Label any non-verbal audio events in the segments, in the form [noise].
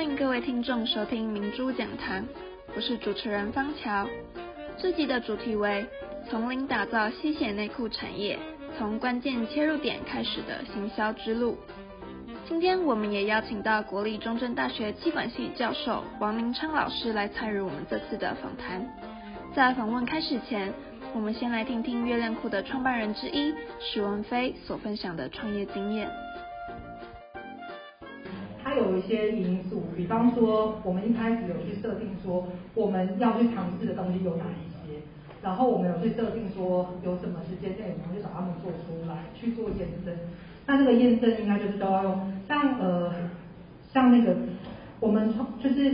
欢迎各位听众收听明珠讲堂，我是主持人方乔。这集的主题为从零打造吸血内裤产业，从关键切入点开始的行销之路。今天我们也邀请到国立中正大学企管系教授王明昌老师来参与我们这次的访谈。在访问开始前，我们先来听听月亮裤的创办人之一许文飞所分享的创业经验。它有一些因素，比方说，我们一开始有去设定说，我们要去尝试的东西有哪一些，然后我们有去设定说，有什么时间内我们去找他们做出来去做验证。那这个验证应该就是都要用，像呃，像那个我们创就是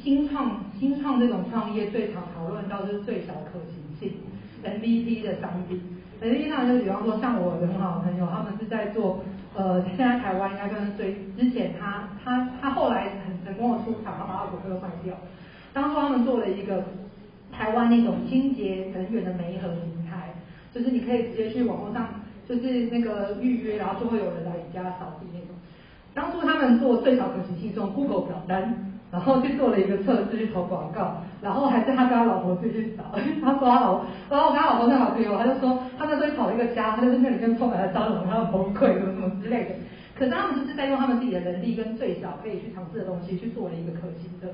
新创新创这种创业最常讨论到就是最小可行性 MVP 的商品。MVP 上就比方说，像我的很好的朋友，他们是在做。呃，现在台湾应该算是最之前他他他后来很成功的出场，他把二手车卖掉。当初他们做了一个台湾那种清洁能源的媒合平台，就是你可以直接去网络上，就是那个预约，然后就会有人来你家扫地那种。当初他们做最小可行性，这种 Google 表单。然后去做了一个测试，去投广告，然后还是他跟他老婆自己去找，他说他老婆，然后我跟他老婆正好朋友，他就说他们在找一个家，他就在那里跟充满了蟑螂，然后崩溃，什么什么之类的。可是他们就是在用他们自己的能力跟最小可以去尝试的东西去做了一个可行的。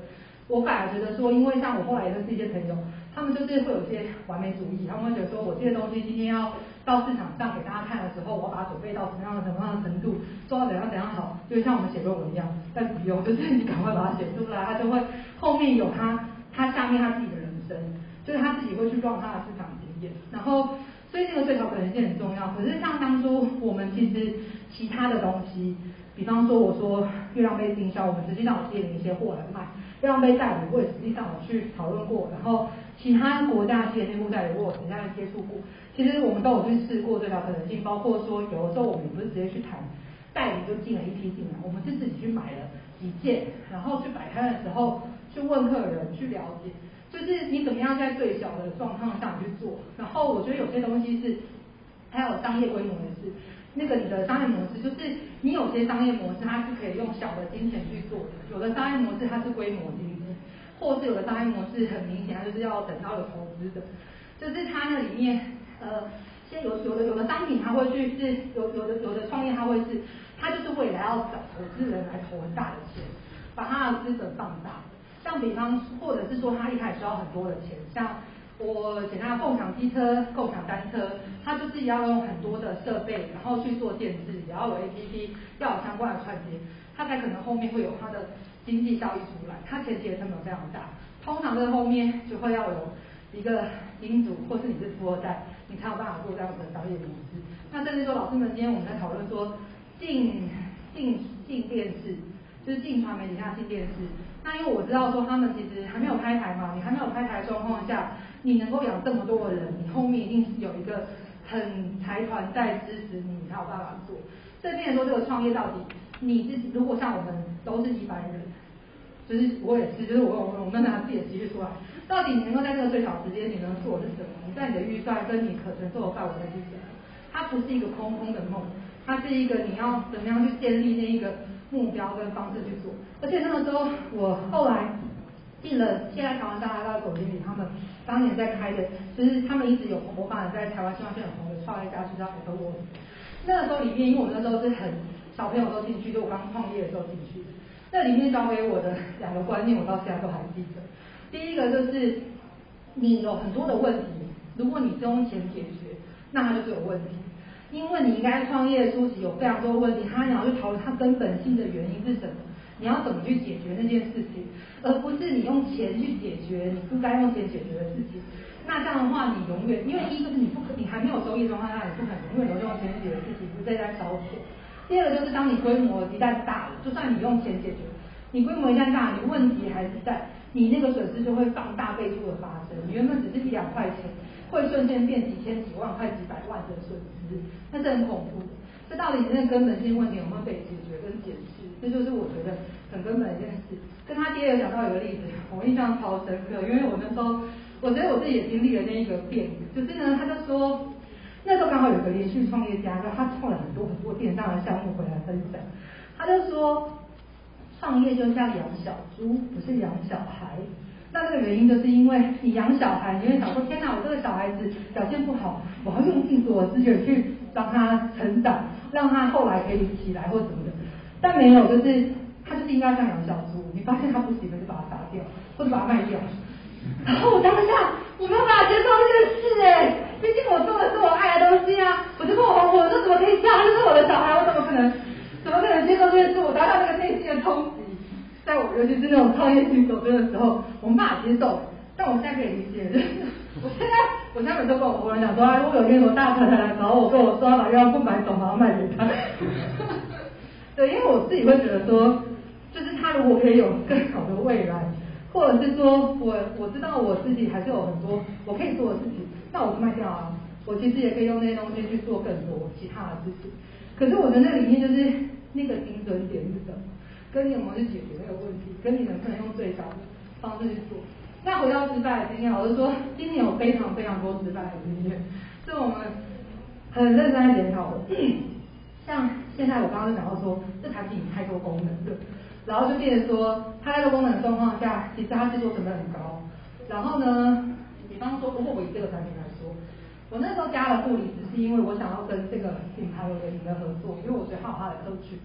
我反而觉得说，因为像我后来认识一些朋友，他们就是会有一些完美主义，他们会觉得说我这些东西今天要到市场上给大家看的时候，我把它准备到什么样的什么样的程度，做到怎样怎样好，就像我们写论文一样，但不用，就是你赶快把它写出来，他就会后面有他他下面他自己的人生，就是他自己会去撞他的市场经验，然后所以这个最小可能性很重要。可是像当初我们其实其他的东西，比方说我说月亮杯经销，我们实际上有接了一些货来卖。月亮杯代理，我也实际上有去讨论过，然后其他国家企业内部代理，我有人家接触过。其实我们都有去试过这条可能性，包括说有的时候我们也不是直接去谈代理就进了一批进来，我们是自己去买了几件，然后去摆摊的时候去问客人去了解，就是你怎么样在最小的状况下去做。然后我觉得有些东西是还有商业规模的事。那个你的商业模式，就是你有些商业模式它是可以用小的金钱去做的，有的商业模式它是规模经济，或是有的商业模式很明显它就是要等到有投资的，就是它那里面呃，现在有有的有的商品它会去是有有的有的创业它会是，它就是未来要找投资人来投很大的钱，把它的资本放大，像比方或者是说它一开始需要很多的钱，像。我简单共享机车、共享单车，它就是要用很多的设备，然后去做建置，也要有 APP，要有相关的串接，它才可能后面会有它的经济效益出来。它前期的成本非常大，通常在后面就会要有一个金主，或是你是富二代，你才有办法做这样子的商业模式。那甚至说，老师们今天我们在讨论说，进进进电视，就是进传媒底下进电视。那因为我知道说他们其实还没有开台嘛，你还没有开台的状况下，你能够养这么多的人，你后面一定是有一个很财团在支持你，你才有办法做。这边说这个创业到底，你是如果像我们都是一般人，就是我也是，就是我我我们拿自己的积蓄出来，到底你能够在这个最小时间你能做的是什么？你在你的预算跟你可承受的范围内是什么？它不是一个空空的梦，它是一个你要怎么样去建立那一个。目标跟方式去做，而且那个时候我后来进了现在台湾大哥大总经理他们当年在开的，就是他们一直有模仿在台湾新创线很红的创业家，就叫 AppWorks。那个时候里面，因为我那时候是很小朋友都进去，就我刚创业的时候进去，那里面教给我的 [laughs] 两个观念，我到现在都还记得。第一个就是你有很多的问题，如果你是用钱解决，那它就是有问题。因为你应该创业初期有非常多问题，他想要去讨论它根本性的原因是什么，你要怎么去解决那件事情，而不是你用钱去解决你不该用钱解决的事情。那这样的话，你永远因为一个是你不可，你还没有收益状况下，你不可能永远都用钱解决事情，不是在烧钱。第二个就是当你规模一旦大了，就算你用钱解决，你规模一旦大，你问题还是在，你那个损失就会放大倍数的发生。你原本只是一两块钱。会瞬间变几千、几万块、几百万的损失，那是很恐怖的。这到底那根本性问题有没有被解决跟解释？这就是我觉得很根本的一件事。跟他爹有讲到一个例子，我印象超深刻，因为我那时候，我觉得我自己也经历了那一个变，就是呢，他就说，那时候刚好有个连续创业家，就他创了很多很多电商的项目回来分享，他就说，创业就像养小猪，不是养小孩。那这个原因就是因为你养小孩，你会想说，天哪，我这个小孩子表现不好，我要用尽所有资源去让他成长，让他后来可以起来或什么的。但没有，就是他就是应该像养小猪，你发现他不行了就把他杀掉，或者把他卖掉。然后我当下我没有办法接受这件事哎，毕竟我做的是我爱的东西啊，我就跟我老婆说，怎么可以这样？就是我的小孩，我怎么可能，怎么可能接受这件事？我当下那个内心的冲击。在我尤其是那种创业新手的时候，我没办法接受。但我现在可以理解，就是我现在，我现在每次跟我朋友讲说，啊，如果有一天我大太太来找我，跟我说要把药不买走，然后卖给他。对，因为我自己会觉得说，就是他如果可以有更好的未来，或者是说我我知道我自己还是有很多我可以做的事情，那我就卖掉啊。我其实也可以用那些东西去做更多其他的事情。可是我的那里面就是那个精准点是什么？跟你有没有去解决那个问题？跟你能不能用最小的方式去做？那回到失败的经验，我就说今年有非常非常多失败的经验，是我们很认真在检讨的。像现在我刚刚就讲到说，这产品太多功能了，然后就变成说，它太多功能的状况下，其实它制作成本很高。然后呢，比方说，如果我以这个产品来说，我那时候加了护理，只是因为我想要跟这个品牌有联名的合作，因为我觉得它有它的特质。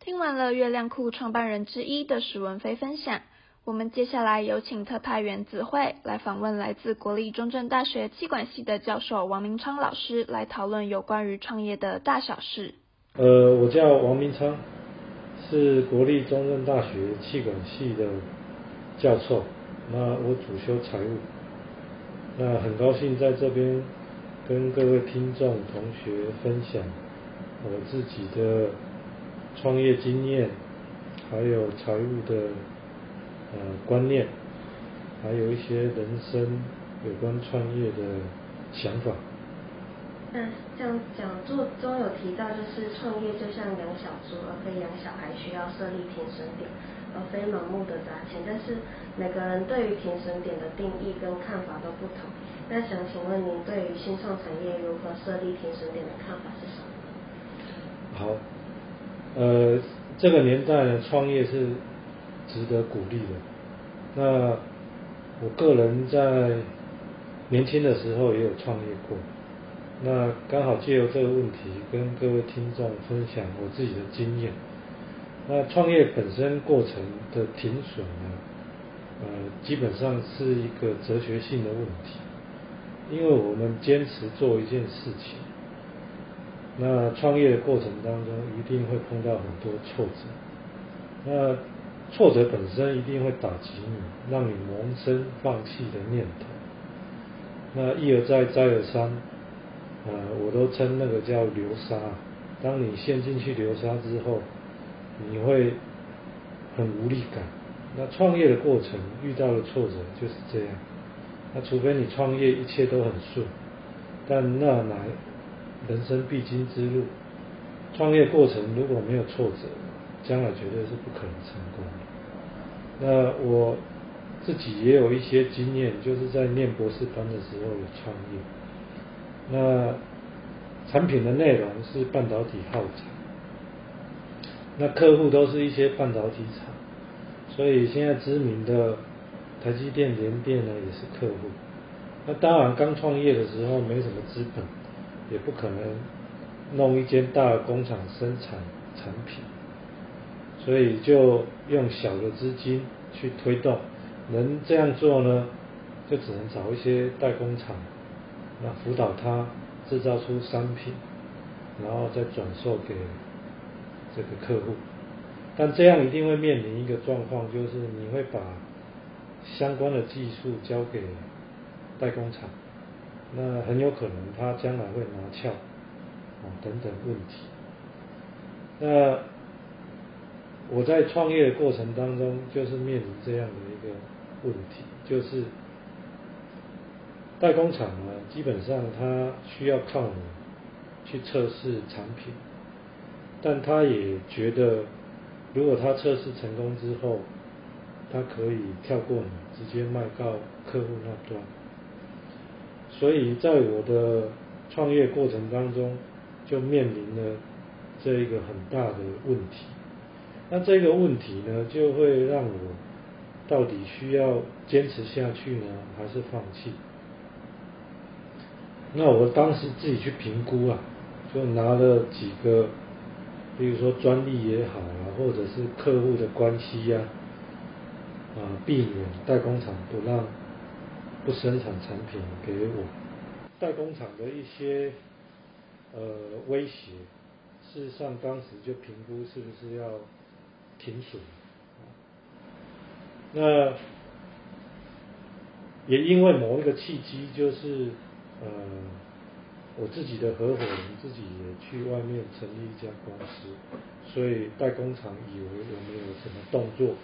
听完了月亮裤创办人之一的史文飞分享，我们接下来有请特派员子慧来访问来自国立中正大学企管系的教授王明昌老师，来讨论有关于创业的大小事。呃，我叫王明昌，是国立中正大学企管系的教授，那我主修财务，那很高兴在这边跟各位听众同学分享我自己的。创业经验，还有财务的呃观念，还有一些人生有关创业的想法。那像讲座中有提到，就是创业就像养小猪，而非养小孩，需要设立停损点，而非盲目的砸钱。但是每个人对于停损点的定义跟看法都不同。那想请问您对于新创产业如何设立停损点的看法是什么？好。呃，这个年代呢，创业是值得鼓励的。那我个人在年轻的时候也有创业过。那刚好借由这个问题，跟各位听众分享我自己的经验。那创业本身过程的停损呢，呃，基本上是一个哲学性的问题，因为我们坚持做一件事情。那创业的过程当中，一定会碰到很多挫折。那挫折本身一定会打击你，让你萌生放弃的念头。那一而再，再而三，呃，我都称那个叫流沙。当你陷进去流沙之后，你会很无力感。那创业的过程遇到的挫折就是这样。那除非你创业一切都很顺，但那乃。人生必经之路，创业过程如果没有挫折，将来绝对是不可能成功的。那我自己也有一些经验，就是在念博士班的时候有创业。那产品的内容是半导体耗材，那客户都是一些半导体厂，所以现在知名的台积电、联电呢也是客户。那当然刚创业的时候没什么资本。也不可能弄一间大的工厂生产产品，所以就用小的资金去推动。能这样做呢，就只能找一些代工厂，那辅导他制造出商品，然后再转售给这个客户。但这样一定会面临一个状况，就是你会把相关的技术交给代工厂。那很有可能他将来会拿翘，啊等等问题。那我在创业的过程当中，就是面临这样的一个问题，就是代工厂呢，基本上他需要靠你去测试产品，但他也觉得，如果他测试成功之后，他可以跳过你，直接卖到客户那端。所以在我的创业过程当中，就面临了这一个很大的问题。那这个问题呢，就会让我到底需要坚持下去呢，还是放弃？那我当时自己去评估啊，就拿了几个，比如说专利也好啊，或者是客户的关系呀，啊，避免代工厂不让不生产产品给我，代工厂的一些呃威胁，事实上当时就评估是不是要停损，那也因为某一个契机，就是。呃，我自己的合伙人自己也去外面成立一家公司，所以代工厂以为我没有什么动作，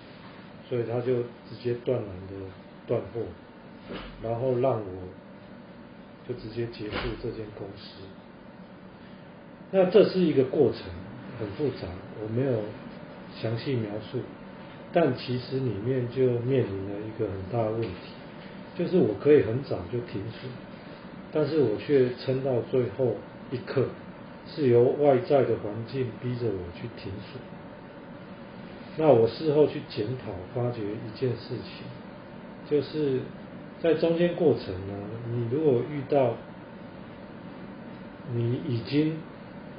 所以他就直接断然的断货，然后让我就直接结束这间公司。那这是一个过程，很复杂，我没有详细描述，但其实里面就面临了一个很大的问题，就是我可以很早就停水。但是我却撑到最后一刻，是由外在的环境逼着我去停水。那我事后去检讨，发觉一件事情，就是在中间过程呢，你如果遇到你已经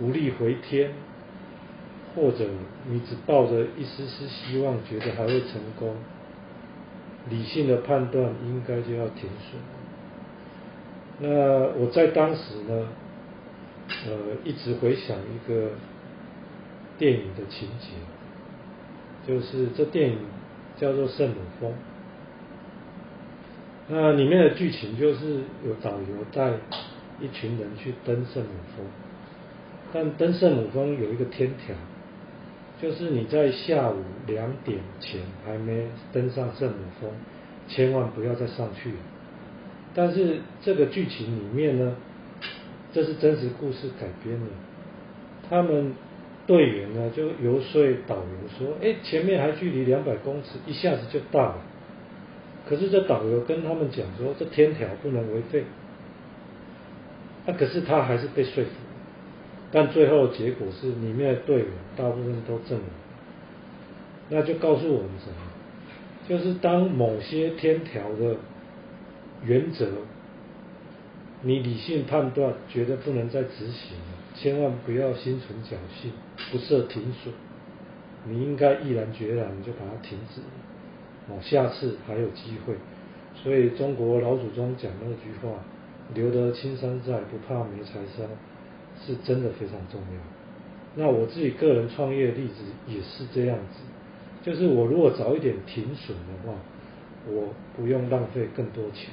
无力回天，或者你只抱着一丝丝希望，觉得还会成功，理性的判断应该就要停损。那我在当时呢，呃，一直回想一个电影的情节，就是这电影叫做《圣母峰》。那里面的剧情就是有导游带一群人去登圣母峰，但登圣母峰有一个天条，就是你在下午两点前还没登上圣母峰，千万不要再上去了。但是这个剧情里面呢，这是真实故事改编的。他们队员呢就游说导游说：“哎，前面还距离两百公尺，一下子就到了。”可是这导游跟他们讲说：“这天条不能违背。”那可是他还是被说服。但最后结果是，里面的队员大部分都阵亡。那就告诉我们什么？就是当某些天条的。原则，你理性判断，觉得不能再执行了，千万不要心存侥幸，不设停损，你应该毅然决然就把它停止了，哦，下次还有机会。所以中国老祖宗讲那句话，留得青山在，不怕没柴烧，是真的非常重要。那我自己个人创业例子也是这样子，就是我如果早一点停损的话，我不用浪费更多钱。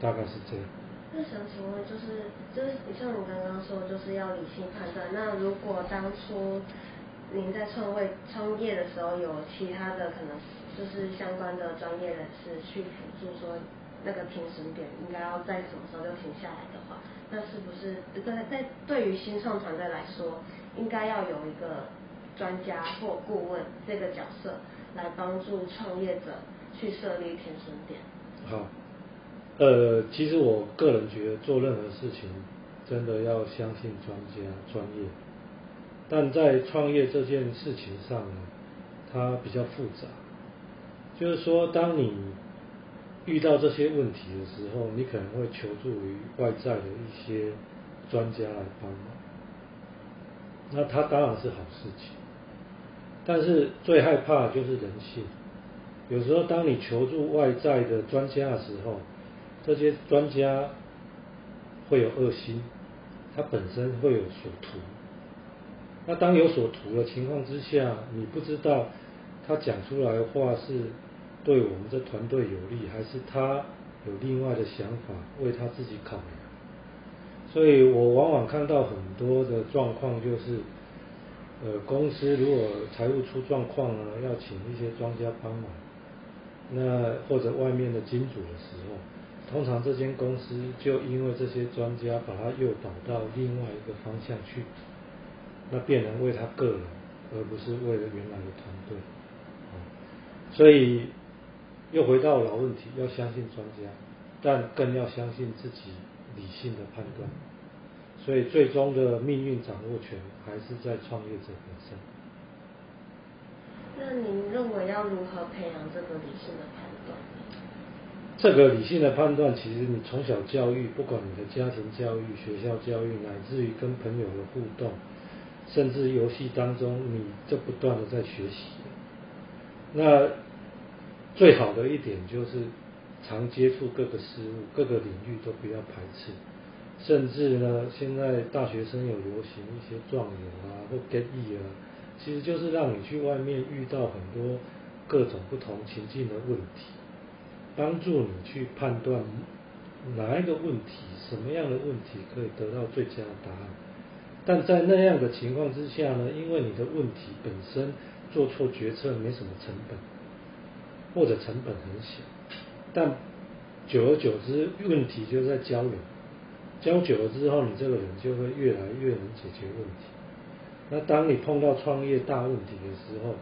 大概是这样。那想请问，就是就是像你刚刚说，就是要理性判断。那如果当初您在创业创业的时候，有其他的可能就是相关的专业人士去辅助，说那个停损点应该要在什么时候就停下来，那是不是在在对于新创团队来说，应该要有一个专家或顾问这个角色来帮助创业者去设立天生点？好。呃，其实我个人觉得做任何事情，真的要相信专家专业。但在创业这件事情上呢，它比较复杂。就是说，当你遇到这些问题的时候，你可能会求助于外在的一些专家来帮忙。那他当然是好事情，但是最害怕的就是人性。有时候，当你求助外在的专家的时候，这些专家会有恶心，他本身会有所图。那当有所图的情况之下，你不知道他讲出来的话是对我们这团队有利，还是他有另外的想法为他自己考量。所以我往往看到很多的状况，就是呃，公司如果财务出状况啊，要请一些专家帮忙，那或者外面的金主的时候。通常这间公司就因为这些专家把他诱导到另外一个方向去，那变成为他个人，而不是为了原来的团队。所以又回到老问题，要相信专家，但更要相信自己理性的判断。所以最终的命运掌握权还是在创业者本身。那您认为要如何培养这个理性的判断？这个理性的判断，其实你从小教育，不管你的家庭教育、学校教育，乃至于跟朋友的互动，甚至游戏当中，你就不断的在学习。那最好的一点就是常接触各个事物、各个领域都不要排斥。甚至呢，现在大学生有流行一些壮游啊，或 get e 啊，其实就是让你去外面遇到很多各种不同情境的问题。帮助你去判断哪一个问题，什么样的问题可以得到最佳的答案。但在那样的情况之下呢，因为你的问题本身做错决策没什么成本，或者成本很小，但久而久之问题就在交流，交久了之后，你这个人就会越来越能解决问题。那当你碰到创业大问题的时候，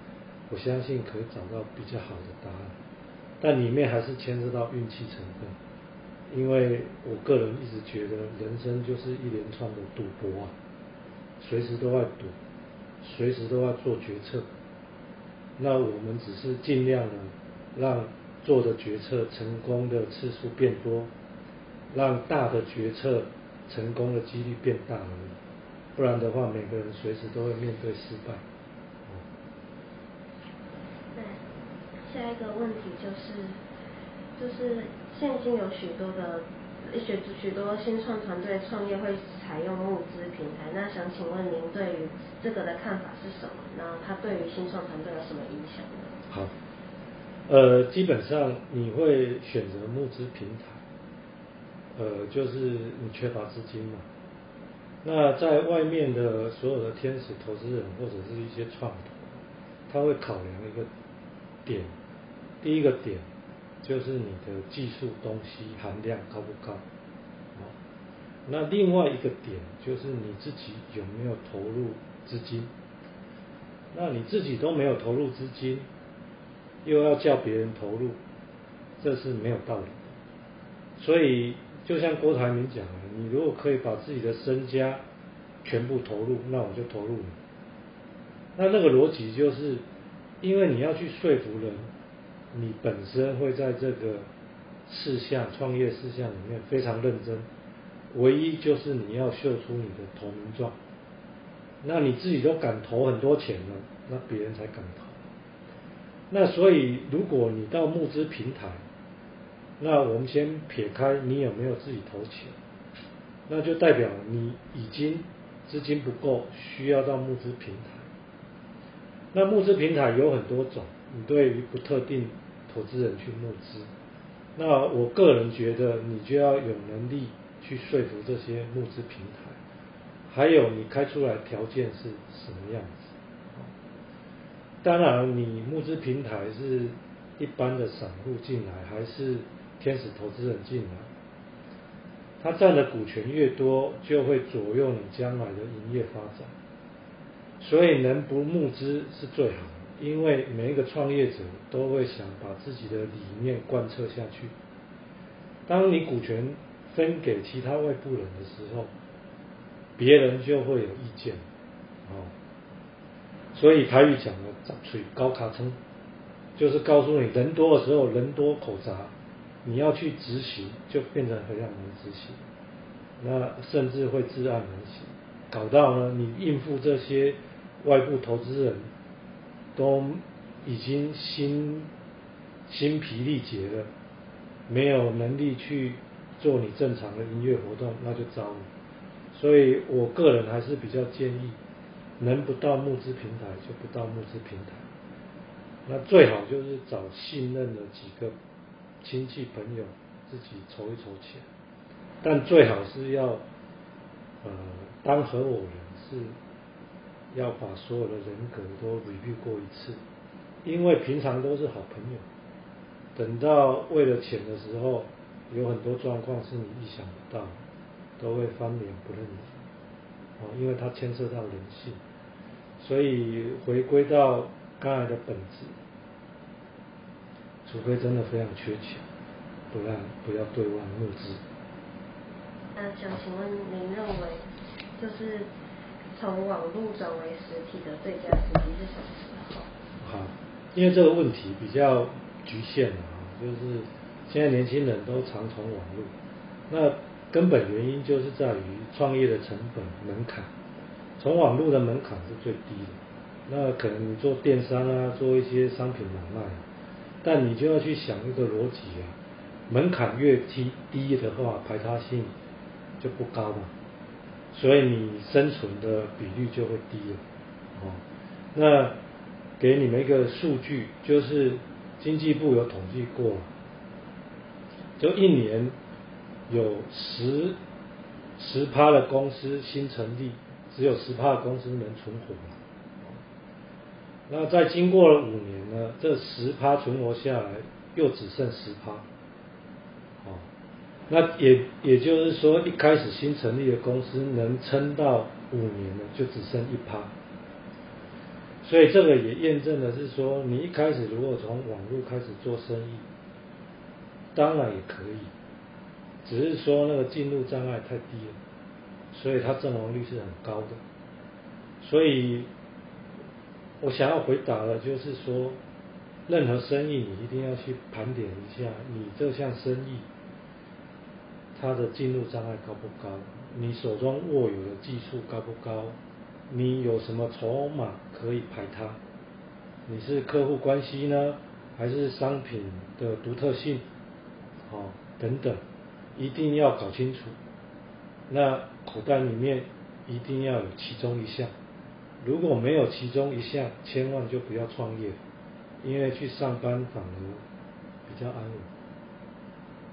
我相信可以找到比较好的答案。但里面还是牵涉到运气成分，因为我个人一直觉得人生就是一连串的赌博啊，随时都在赌，随时都在做决策。那我们只是尽量的让做的决策成功的次数变多，让大的决策成功的几率变大而已。不然的话，每个人随时都会面对失败。下一个问题就是，就是现今有许多的许许多新创团队创业会采用募资平台，那想请问您对于这个的看法是什么？那它对于新创团队有什么影响呢？好，呃，基本上你会选择募资平台，呃，就是你缺乏资金嘛。那在外面的所有的天使投资人或者是一些创投，他会考量一个点。第一个点就是你的技术东西含量高不高，那另外一个点就是你自己有没有投入资金，那你自己都没有投入资金，又要叫别人投入，这是没有道理的。所以就像郭台铭讲的，你如果可以把自己的身家全部投入，那我就投入你。那那个逻辑就是，因为你要去说服人。你本身会在这个事项、创业事项里面非常认真，唯一就是你要秀出你的投名状。那你自己都敢投很多钱了，那别人才敢投。那所以，如果你到募资平台，那我们先撇开你有没有自己投钱，那就代表你已经资金不够，需要到募资平台。那募资平台有很多种，你对于不特定投资人去募资，那我个人觉得你就要有能力去说服这些募资平台，还有你开出来条件是什么样子。当然，你募资平台是一般的散户进来，还是天使投资人进来，他占的股权越多，就会左右你将来的营业发展。所以能不募资是最好的。因为每一个创业者都会想把自己的理念贯彻下去。当你股权分给其他外部人的时候，别人就会有意见，哦。所以台语讲的“杂嘴高卡称”，就是告诉你，人多的时候人多口杂，你要去执行就变成非常难执行，那甚至会知难而行，搞到呢你应付这些外部投资人。都已经心心疲力竭了，没有能力去做你正常的营业活动，那就糟了。所以我个人还是比较建议，能不到募资平台就不到募资平台。那最好就是找信任的几个亲戚朋友自己筹一筹钱，但最好是要呃当合伙人是。要把所有的人格都 review 过一次，因为平常都是好朋友，等到为了钱的时候，有很多状况是你意想不到，都会翻脸不认人，哦，因为它牵涉到人性，所以回归到刚才的本质，除非真的非常缺钱，不然不要对外募资。那想请问您认为，就是？从网络转为实体的最佳时机是什么时候？好。因为这个问题比较局限啊，就是现在年轻人都常从网络，那根本原因就是在于创业的成本门槛，从网络的门槛是最低的，那可能你做电商啊，做一些商品买卖，但你就要去想一个逻辑啊，门槛越低低的话，排他性就不高嘛，所以你生存的比率就会低了，哦，那。给你们一个数据，就是经济部有统计过，就一年有十十趴的公司新成立，只有十趴公司能存活。那在经过了五年呢，这十趴存活下来，又只剩十趴。哦，那也也就是说，一开始新成立的公司能撑到五年呢，就只剩一趴。所以这个也验证的是说，你一开始如果从网络开始做生意，当然也可以，只是说那个进入障碍太低了，所以它阵亡率是很高的。所以我想要回答的就是说，任何生意你一定要去盘点一下，你这项生意它的进入障碍高不高，你手中握有的技术高不高。你有什么筹码可以排他？你是客户关系呢，还是商品的独特性？哦，等等，一定要搞清楚。那口袋里面一定要有其中一项，如果没有其中一项，千万就不要创业，因为去上班反而比较安稳。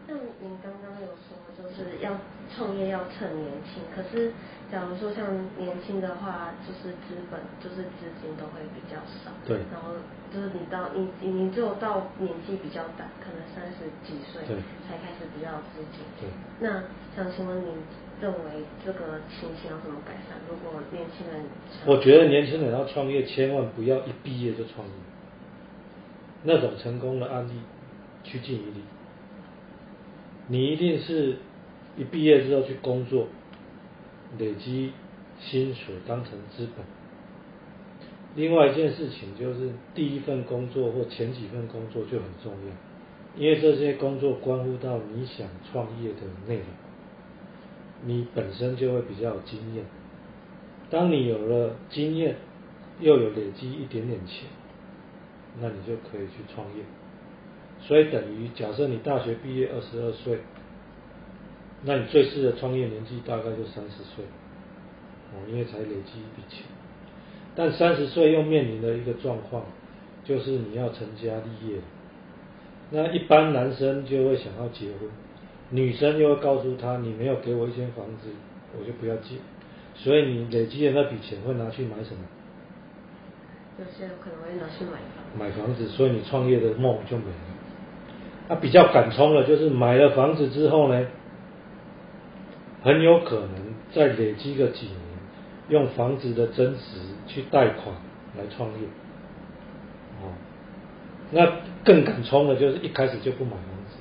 那您刚刚有说，就是要创业要趁年轻，可是。假如说像年轻的话，就是资本，就是资金都会比较少。对。然后就是你到你你你只有到年纪比较大，可能三十几岁才开始比较有资金。对。那想请问你认为这个情形要怎么改善？如果年轻人，我觉得年轻人要创业，千万不要一毕业就创业，那种成功的案例趋近于零。你一定是一毕业之后去工作。累积薪水当成资本。另外一件事情就是，第一份工作或前几份工作就很重要，因为这些工作关乎到你想创业的内容，你本身就会比较有经验。当你有了经验，又有累积一点点钱，那你就可以去创业。所以等于假设你大学毕业二十二岁。那你最适合创业年纪大概就三十岁，哦，因为才累积一笔钱。但三十岁又面临了一个状况，就是你要成家立业。那一般男生就会想要结婚，女生又会告诉他，你没有给我一间房子，我就不要结。所以你累积的那笔钱会拿去买什么？有些人可能会拿去买房。买房子，所以你创业的梦就没了。那比较敢冲的，就是买了房子之后呢？很有可能再累积个几年，用房子的增值去贷款来创业，哦，那更敢冲的，就是一开始就不买房子，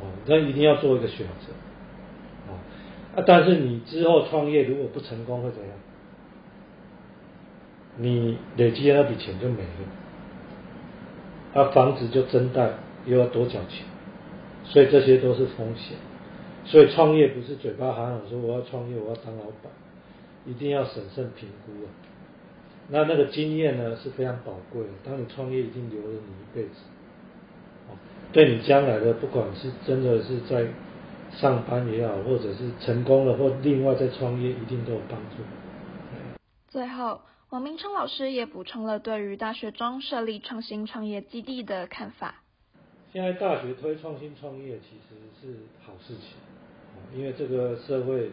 哦，那一定要做一个选择，哦，啊，但是你之后创业如果不成功会怎样？你累积的那笔钱就没了，啊，房子就增贷又要多缴钱，所以这些都是风险。所以创业不是嘴巴喊喊说我要创业，我要当老板，一定要审慎评估啊。那那个经验呢是非常宝贵的，当你创业已经留了你一辈子，对你将来的不管是真的是在上班也好，或者是成功了或另外再创业，一定都有帮助。最后，王明春老师也补充了对于大学中设立创新创业基地的看法。现在大学推创新创业其实是好事情。因为这个社会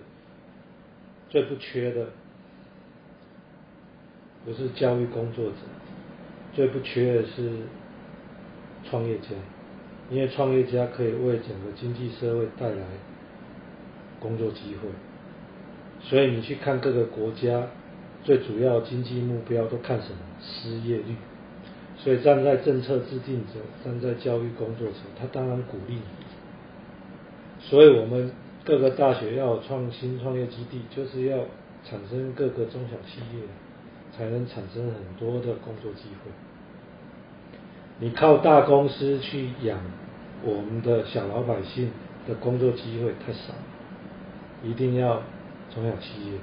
最不缺的不是教育工作者，最不缺的是创业家，因为创业家可以为整个经济社会带来工作机会。所以你去看各个国家最主要经济目标都看什么？失业率。所以站在政策制定者，站在教育工作者，他当然鼓励你。所以我们。各个大学要创新创业基地，就是要产生各个中小企业，才能产生很多的工作机会。你靠大公司去养我们的小老百姓的工作机会太少，一定要中小企业。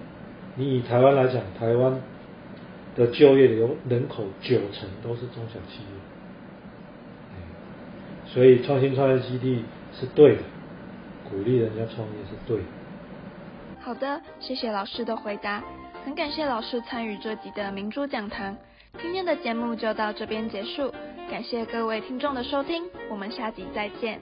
你以台湾来讲，台湾的就业流人口九成都是中小企业，所以创新创业基地是对的，鼓励人家创业是对的。好的，谢谢老师的回答，很感谢老师参与这集的明珠讲堂。今天的节目就到这边结束，感谢各位听众的收听，我们下集再见。